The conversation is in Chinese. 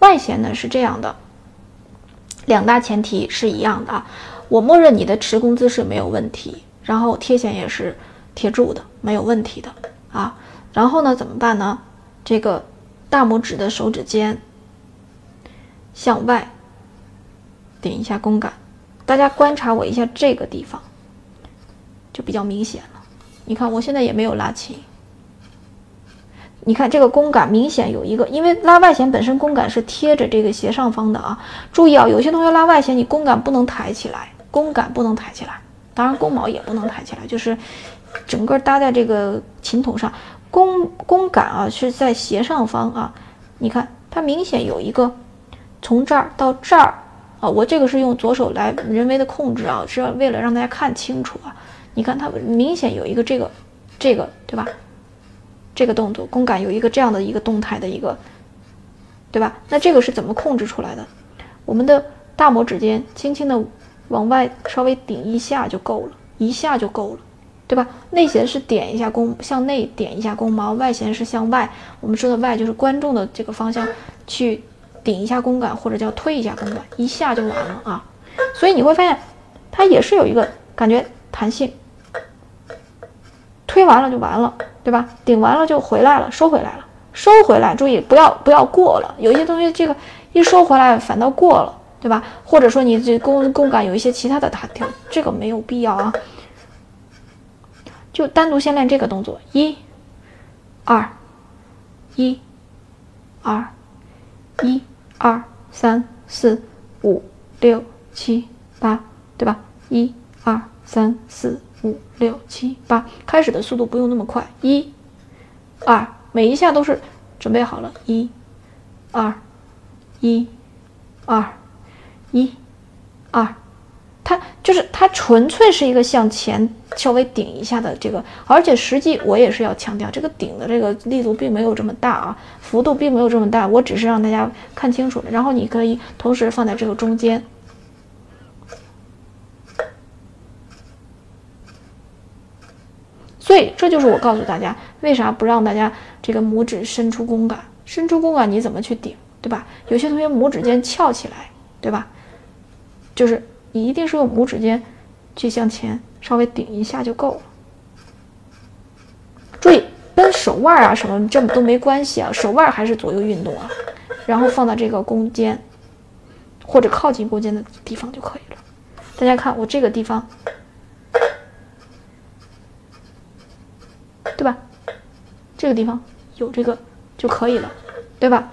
外弦呢是这样的，两大前提是一样的啊。我默认你的持弓姿势没有问题，然后贴弦也是贴住的，没有问题的啊。然后呢怎么办呢？这个大拇指的手指尖向外顶一下弓杆，大家观察我一下这个地方，就比较明显了。你看我现在也没有拉琴。你看这个弓杆明显有一个，因为拉外弦本身弓杆是贴着这个斜上方的啊。注意啊，有些同学拉外弦，你弓杆不能抬起来，弓杆不能抬起来，当然弓毛也不能抬起来，就是整个搭在这个琴筒上，弓弓杆啊是在斜上方啊。你看它明显有一个从这儿到这儿啊，我这个是用左手来人为的控制啊，是为了让大家看清楚啊。你看它明显有一个这个这个，对吧？这个动作，弓杆有一个这样的一个动态的一个，对吧？那这个是怎么控制出来的？我们的大拇指尖轻轻的往外稍微顶一下就够了，一下就够了，对吧？内弦是点一下弓，向内点一下弓毛，外弦是向外。我们说的外就是观众的这个方向去顶一下弓杆，或者叫推一下弓杆，一下就完了啊。所以你会发现，它也是有一个感觉弹性。推完了就完了，对吧？顶完了就回来了，收回来了，收回来。注意不要不要过了。有一些东西这个一收回来反倒过了，对吧？或者说你这弓弓杆有一些其他的弹调，这个没有必要啊。就单独先练这个动作，一、二、一、二、一、二、三、四、五、六、七、八，对吧？一、三、四。五六七八，开始的速度不用那么快。一、二，每一下都是准备好了。一、二、一、二、一、二，它就是它纯粹是一个向前稍微顶一下的这个，而且实际我也是要强调，这个顶的这个力度并没有这么大啊，幅度并没有这么大，我只是让大家看清楚了。然后你可以同时放在这个中间。所以这就是我告诉大家，为啥不让大家这个拇指伸出弓杆？伸出弓杆你怎么去顶，对吧？有些同学拇指尖翘起来，对吧？就是你一定是用拇指尖去向前稍微顶一下就够了。注意跟手腕啊什么这么都没关系啊，手腕还是左右运动啊。然后放到这个弓尖或者靠近弓尖的地方就可以了。大家看我这个地方。对吧？这个地方有这个就可以了，对吧？